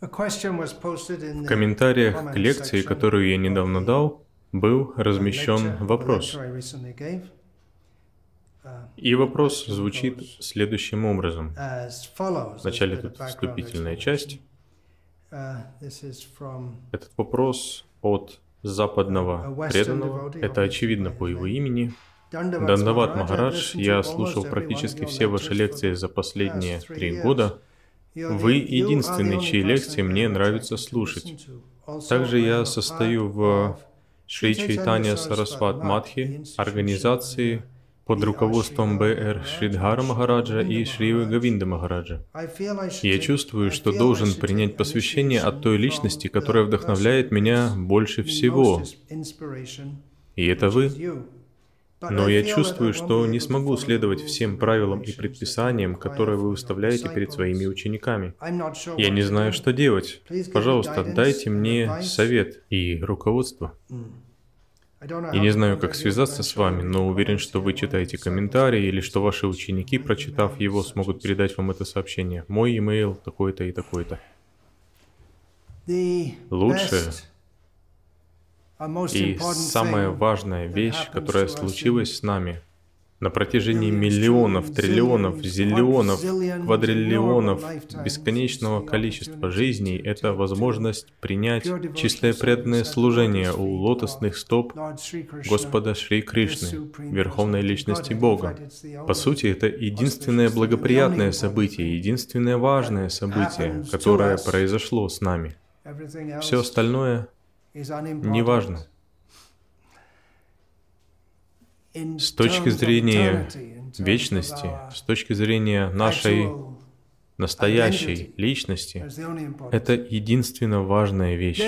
В комментариях к лекции, которую я недавно дал, был размещен вопрос. И вопрос звучит следующим образом. Вначале тут вступительная часть. Этот вопрос от западного преданного. Это очевидно по его имени. Дандават Махарадж, я слушал практически все ваши лекции за последние три года. Вы единственный, чьи лекции мне нравится слушать. Также я состою в Шри Чайтанья Сарасват Мадхи, организации под руководством Б.Р. Шридхара Махараджа и Шри Гавинда Махараджа. Я чувствую, что должен принять посвящение от той личности, которая вдохновляет меня больше всего. И это вы. Но я чувствую, что не смогу следовать всем правилам и предписаниям, которые вы выставляете перед своими учениками. Я не знаю, что делать. Пожалуйста, дайте мне совет и руководство. Я не знаю, как связаться с вами, но уверен, что вы читаете комментарии или что ваши ученики, прочитав его, смогут передать вам это сообщение. Мой имейл такой-то и такой-то. Лучшее и самая важная вещь, которая случилась с нами на протяжении миллионов, триллионов, зиллионов, квадриллионов, бесконечного количества жизней, это возможность принять чистое преданное служение у лотосных стоп Господа Шри Кришны, Верховной Личности Бога. По сути, это единственное благоприятное событие, единственное важное событие, которое произошло с нами. Все остальное неважно. С точки зрения вечности, с точки зрения нашей настоящей личности, это единственно важная вещь.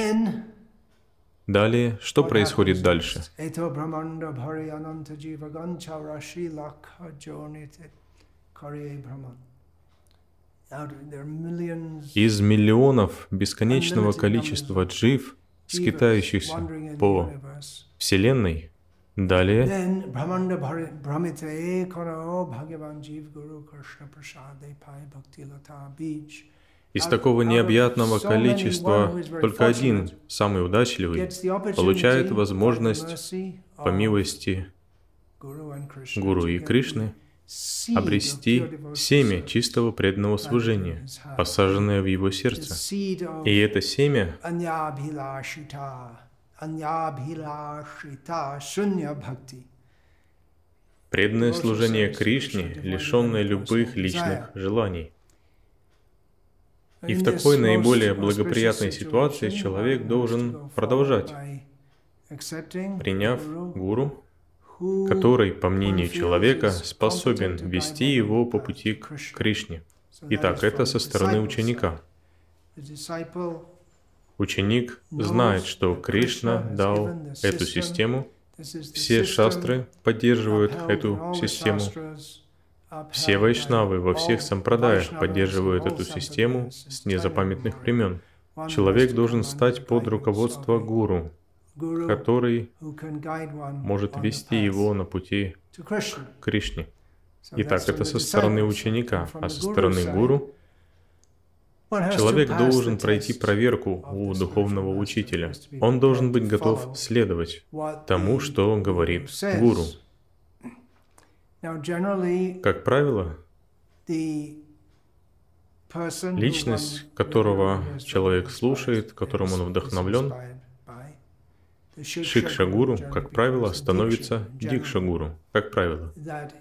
Далее, что происходит дальше? Из миллионов бесконечного количества джив, скитающихся по Вселенной, Далее. Из такого необъятного количества только один, самый удачливый, получает возможность по милости Гуру и Кришны обрести семя чистого преданного служения, посаженное в его сердце. И это семя Преданное служение Кришне, лишенное любых личных желаний. И в такой наиболее благоприятной ситуации человек должен продолжать, приняв гуру, который, по мнению человека, способен вести его по пути к Кришне. Итак, это со стороны ученика. Ученик знает, что Кришна дал эту систему, все шастры поддерживают эту систему, все вайшнавы во всех сампрадаях поддерживают эту систему с незапамятных времен. Человек должен стать под руководство гуру, который может вести его на пути к Кришне. Итак, это со стороны ученика, а со стороны гуру Человек должен пройти проверку у духовного учителя. Он должен быть готов следовать тому, что говорит гуру. Как правило, личность, которого человек слушает, которым он вдохновлен, Шикша-гуру, как правило, становится дикша-гуру, как правило.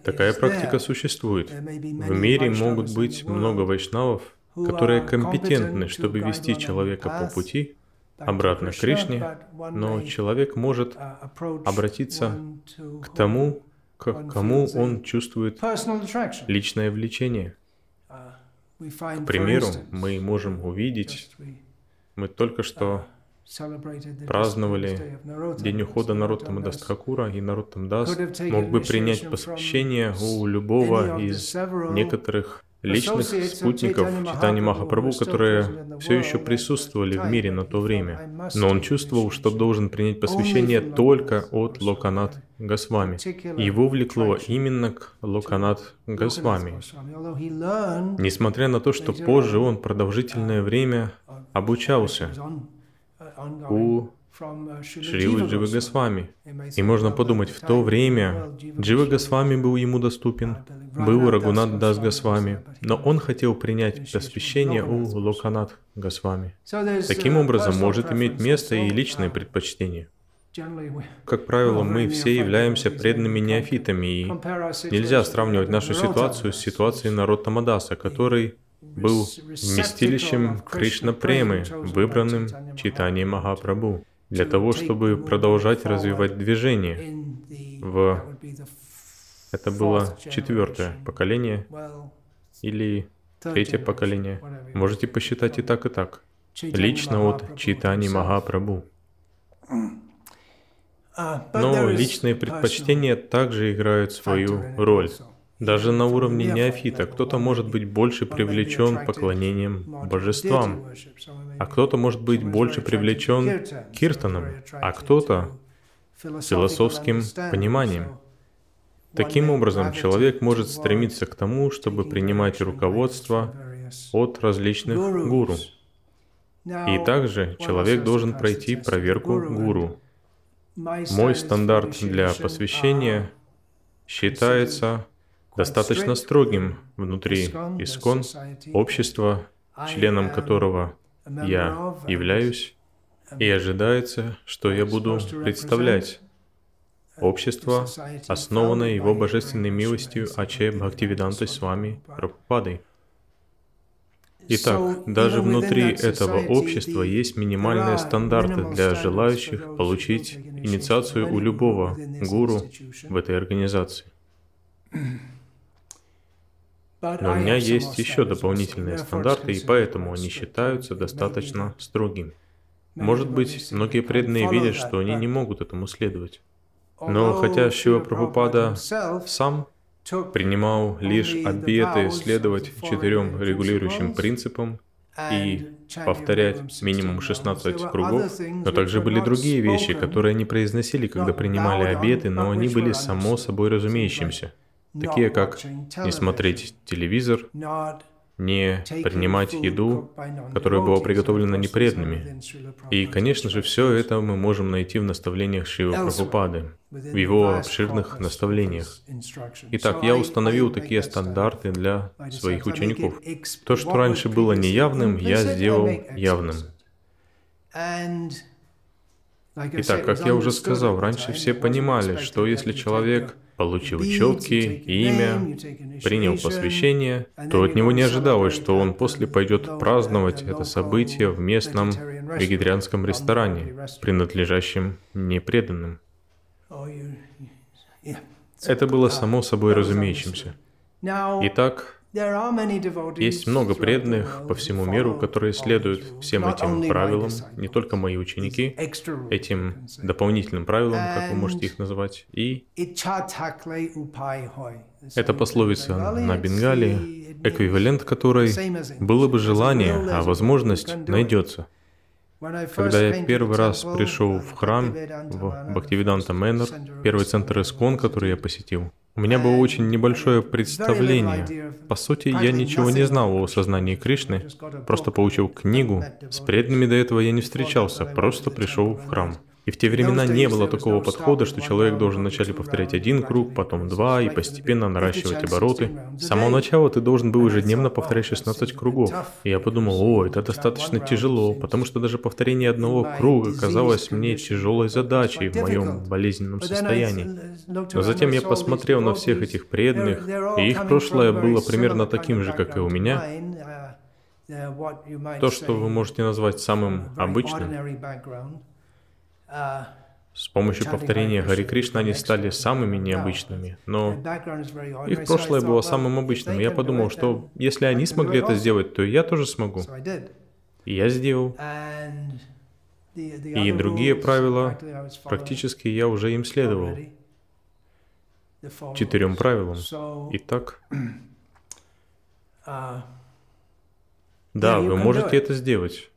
Такая практика существует. В мире могут быть много вайшнавов, которые компетентны, чтобы вести человека по пути обратно к Кришне, но человек может uh, обратиться к тому, к кому он чувствует личное влечение. Uh, к примеру, мы можем увидеть, мы только что uh, праздновали день ухода Нароттама Дастхакура, и Нароттам Дас мог бы принять посвящение у любого из некоторых личных спутников Читани Махапрабху, которые все еще присутствовали в мире на то время. Но он чувствовал, что должен принять посвящение только от Локанат Госвами. Его влекло именно к Локанат Госвами. Несмотря на то, что позже он продолжительное время обучался у Шривы Дживы Госвами. И можно подумать, в то время Джива Госвами был ему доступен, был Рагунат Дас Госвами, но он хотел принять посвящение у Локанат Госвами. Таким образом, может иметь место и личное предпочтение. Как правило, мы все являемся преданными неофитами, и нельзя сравнивать нашу ситуацию с ситуацией народа Тамадаса, который был вместилищем Кришна Премы, выбранным читанием Махапрабху для того, чтобы продолжать развивать движение. В... Это было четвертое поколение или третье поколение. Можете посчитать и так, и так. Лично от Читани Махапрабху. Но личные предпочтения также играют свою роль. Даже на уровне неофита кто-то может быть больше привлечен поклонением божествам, а кто-то может быть больше привлечен киртаном, а кто-то философским пониманием. Таким образом, человек может стремиться к тому, чтобы принимать руководство от различных гуру. И также человек должен пройти проверку гуру. Мой стандарт для посвящения считается достаточно строгим внутри Искон, общества, членом которого я являюсь, и ожидается, что я буду представлять общество, основанное его божественной милостью Аче Бхактивидантой с вами Прабхупадой. Итак, даже внутри этого общества есть минимальные стандарты для желающих получить инициацию у любого гуру в этой организации. Но у меня есть еще дополнительные стандарты, и поэтому они считаются достаточно строгими. Может быть, многие преданные видят, что они не могут этому следовать. Но хотя Шива Прабхупада сам принимал лишь обеты следовать четырем регулирующим принципам и повторять минимум 16 кругов, но также были другие вещи, которые они произносили, когда принимали обеты, но они были само собой разумеющимся такие как не смотреть телевизор, не принимать еду, которая была приготовлена непреданными. И, конечно же, все это мы можем найти в наставлениях Шивы Прабхупады, в его обширных наставлениях. Итак, я установил такие стандарты для своих учеников. То, что раньше было неявным, я сделал явным. Итак, как я уже сказал, раньше все понимали, что если человек получил четкие имя, принял посвящение, то от него не ожидалось, что он после пойдет праздновать это событие в местном вегетарианском ресторане, принадлежащем непреданным. Это было само собой разумеющимся. Итак, есть много преданных по всему миру, которые следуют всем этим правилам, не только мои ученики, этим дополнительным правилам, как вы можете их называть. И это пословица на Бенгалии, эквивалент которой было бы желание, а возможность найдется. Когда я первый раз пришел в храм в Бхактивиданта Мэннер, первый центр Искон, который я посетил, у меня было очень небольшое представление. По сути, я ничего не знал о сознании Кришны, просто получил книгу. С преданными до этого я не встречался, просто пришел в храм. И в те времена не было такого подхода, что человек должен вначале повторять один круг, потом два, и постепенно наращивать обороты. С самого начала ты должен был ежедневно повторять 16 кругов. И я подумал, о, это достаточно тяжело, потому что даже повторение одного круга казалось мне тяжелой задачей в моем болезненном состоянии. Но затем я посмотрел на всех этих преданных, и их прошлое было примерно таким же, как и у меня. То, что вы можете назвать самым обычным, с помощью повторения Хари Кришна они стали самыми необычными, но их прошлое было самым обычным. Я подумал, что если они смогли это сделать, то и я тоже смогу. И я сделал. И другие правила, практически я уже им следовал. Четырем правилам. Итак, да, вы можете это сделать.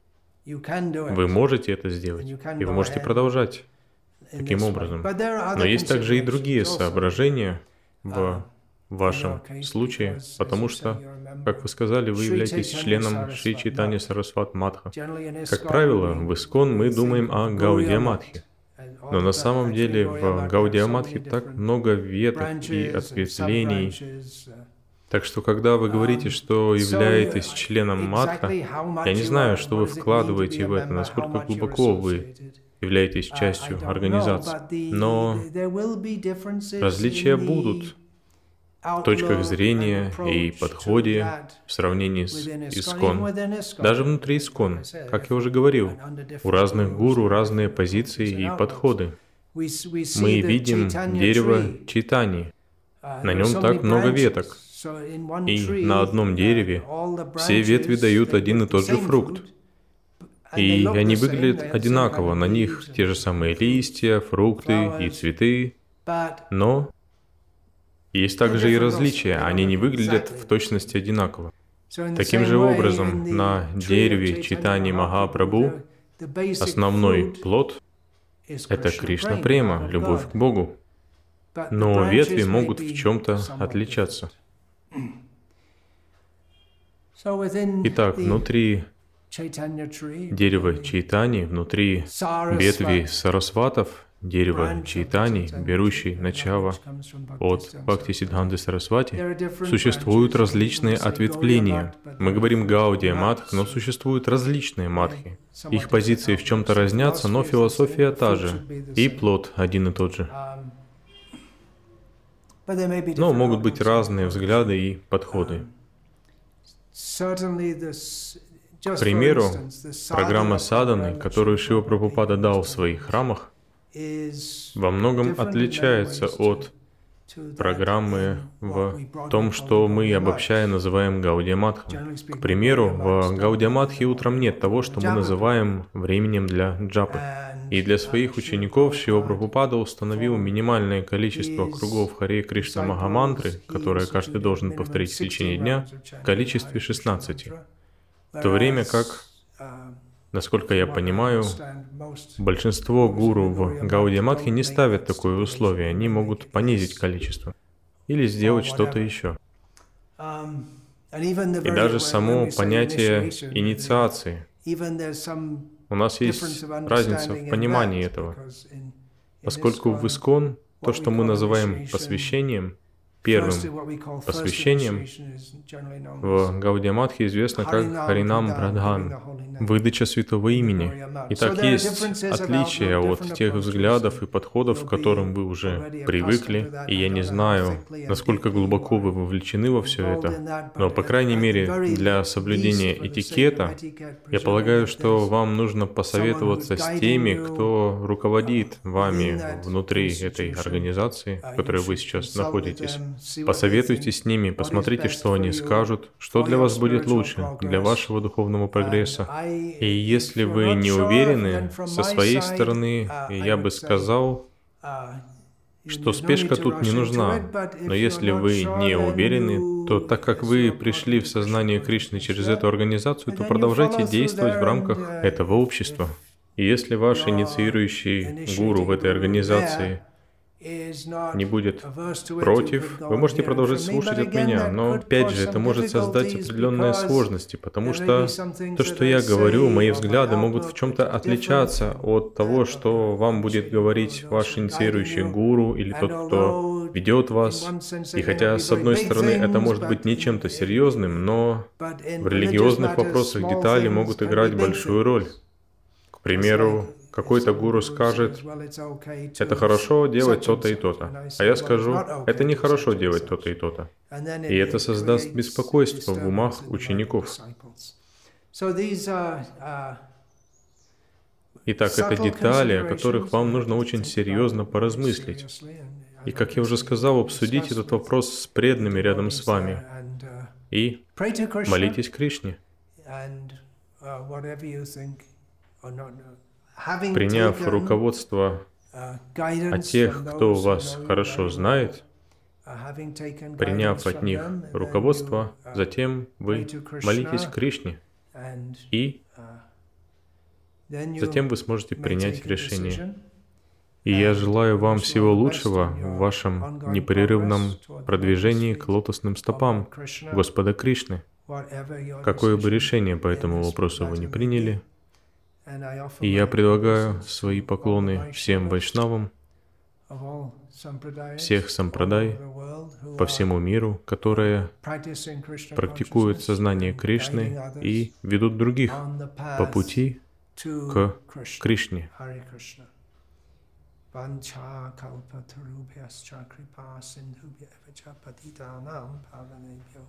Вы можете это сделать, и вы можете продолжать таким образом. Но есть также и другие соображения в в вашем случае, потому что, как вы сказали, вы являетесь членом Шри Читани Сарасват Матха. Как правило, в Искон мы думаем о Гаудия Матхе. Но на самом деле в Гаудия Матхе так много веток и ответвлений. Так что, когда вы говорите, что являетесь членом Матха, я не знаю, что вы вкладываете в это, насколько глубоко вы являетесь частью организации. Но различия будут в точках зрения и подходе в сравнении с Искон. Даже внутри Искон, как я уже говорил, у разных гуру разные позиции и подходы. Мы видим дерево Читани. На нем так много веток. И на одном дереве все ветви дают один и тот же фрукт. И они выглядят одинаково, на них те же самые листья, фрукты и цветы, но есть также и различия, они не выглядят в точности одинаково. Таким же образом, на дереве читания Махапрабху основной плод — это Кришна Према, любовь к Богу. Но ветви могут в чем-то отличаться. Итак, внутри дерева Чайтани, внутри ветви Сарасватов, дерево Чайтани, берущий начало от Бхакти Сиддханты Сарасвати, существуют различные ответвления. Мы говорим Гаудия Матх, но существуют различные матхи. Их позиции в чем-то разнятся, но философия та же, и плод один и тот же. Но могут быть разные взгляды и подходы. К примеру, программа саданы, которую Шива Прабхупада дал в своих храмах, во многом отличается от программы в том, что мы, обобщая, называем Гаудиаматхом. К примеру, в Гаудиаматхе утром нет того, что мы называем временем для джапы. И для своих учеников Шива Прабхупада установил минимальное количество кругов Харе Кришна Махамантры, которое каждый должен повторить в течение дня, в количестве 16. В то время как Насколько я понимаю, большинство гуру в Гаудиаматхе не ставят такое условие, они могут понизить количество или сделать что-то еще. И даже само понятие инициации. У нас есть разница в понимании этого. Поскольку в Искон то, что мы называем посвящением, Первым посвящением в Гаудиаматхе известно как Харинам Брадхан, выдача святого имени. Итак, есть отличие от тех взглядов и подходов, к которым вы уже привыкли, и я не знаю, насколько глубоко вы вовлечены во все это, но, по крайней мере, для соблюдения этикета, я полагаю, что вам нужно посоветоваться с теми, кто руководит вами внутри этой организации, в которой вы сейчас находитесь. Посоветуйте с ними, посмотрите, что они скажут, что для вас будет лучше, для вашего духовного прогресса. И если вы не уверены, со своей стороны, я бы сказал, что спешка тут не нужна, но если вы не уверены, то так как вы пришли в сознание Кришны через эту организацию, то продолжайте действовать в рамках этого общества. И если ваш инициирующий гуру в этой организации не будет против, вы можете продолжать слушать от меня, но опять же это может создать определенные сложности, потому что то, что я говорю, мои взгляды могут в чем-то отличаться от того, что вам будет говорить ваш инициирующий гуру или тот, кто ведет вас. И хотя, с одной стороны, это может быть не чем-то серьезным, но в религиозных вопросах детали могут играть большую роль. Примеру, какой-то гуру скажет, это хорошо делать то-то и то-то. А я скажу, это нехорошо делать то-то и то-то. И это создаст беспокойство в умах учеников. Итак, это детали, о которых вам нужно очень серьезно поразмыслить. И, как я уже сказал, обсудить этот вопрос с преданными рядом с вами. И молитесь Кришне приняв руководство uh, от тех, кто вас хорошо знает, uh, приняв от них руководство, uh, затем вы молитесь Кришне, и затем вы сможете принять решение. И я желаю вам всего лучшего в вашем непрерывном продвижении к лотосным стопам Господа Кришны. Какое бы решение по этому вопросу вы не приняли, и я предлагаю свои поклоны всем вайшнавам, всех сампрадай по всему миру, которые практикуют сознание Кришны и ведут других по пути к Кришне. Vancha kalpatarubhyascha kripa sindhubhya patitanam pavanebhyo